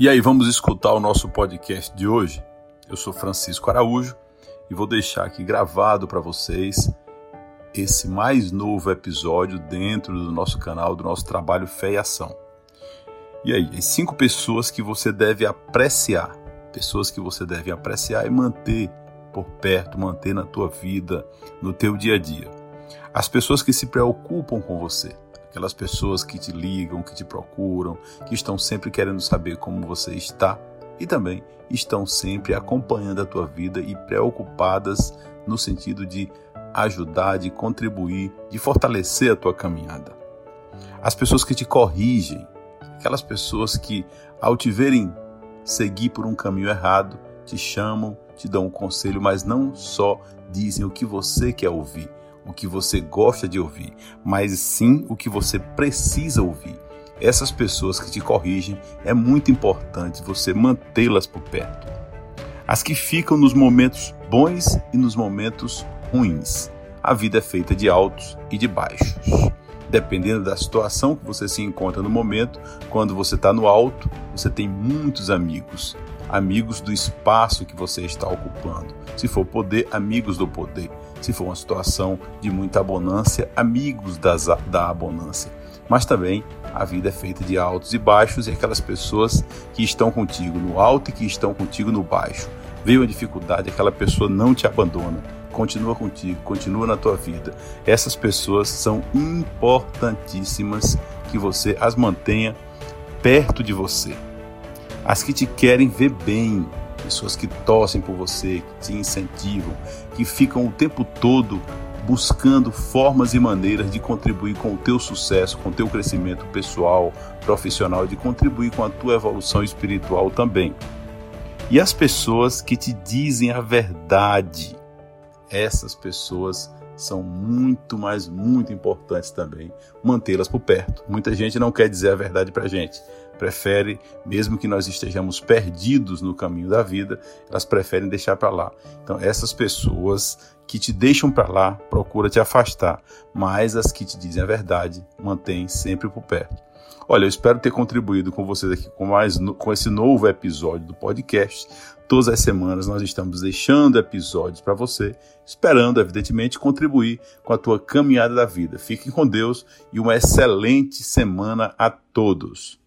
E aí, vamos escutar o nosso podcast de hoje? Eu sou Francisco Araújo e vou deixar aqui gravado para vocês esse mais novo episódio dentro do nosso canal, do nosso trabalho Fé e Ação. E aí, as cinco pessoas que você deve apreciar, pessoas que você deve apreciar e manter por perto, manter na tua vida, no teu dia a dia. As pessoas que se preocupam com você, aquelas pessoas que te ligam, que te procuram, que estão sempre querendo saber como você está e também estão sempre acompanhando a tua vida e preocupadas no sentido de ajudar, de contribuir, de fortalecer a tua caminhada. As pessoas que te corrigem, aquelas pessoas que ao te verem seguir por um caminho errado, te chamam, te dão um conselho, mas não só dizem o que você quer ouvir, o que você gosta de ouvir, mas sim o que você precisa ouvir. Essas pessoas que te corrigem, é muito importante você mantê-las por perto. As que ficam nos momentos bons e nos momentos ruins. A vida é feita de altos e de baixos. Dependendo da situação que você se encontra no momento, quando você está no alto, você tem muitos amigos amigos do espaço que você está ocupando. Se for poder, amigos do poder. Se for uma situação de muita abundância, amigos das, da abundância. Mas também a vida é feita de altos e baixos e aquelas pessoas que estão contigo no alto e que estão contigo no baixo. Veio a dificuldade, aquela pessoa não te abandona, continua contigo, continua na tua vida. Essas pessoas são importantíssimas que você as mantenha perto de você as que te querem ver bem, pessoas que torcem por você, que te incentivam, que ficam o tempo todo buscando formas e maneiras de contribuir com o teu sucesso, com o teu crescimento pessoal, profissional, de contribuir com a tua evolução espiritual também. E as pessoas que te dizem a verdade, essas pessoas são muito, mas muito importantes também mantê-las por perto. Muita gente não quer dizer a verdade para gente, prefere, mesmo que nós estejamos perdidos no caminho da vida, elas preferem deixar para lá. Então, essas pessoas que te deixam para lá, procura te afastar, mas as que te dizem a verdade, mantém sempre por perto. Olha, eu espero ter contribuído com vocês aqui com mais com esse novo episódio do podcast. Todas as semanas nós estamos deixando episódios para você, esperando evidentemente contribuir com a tua caminhada da vida. Fiquem com Deus e uma excelente semana a todos.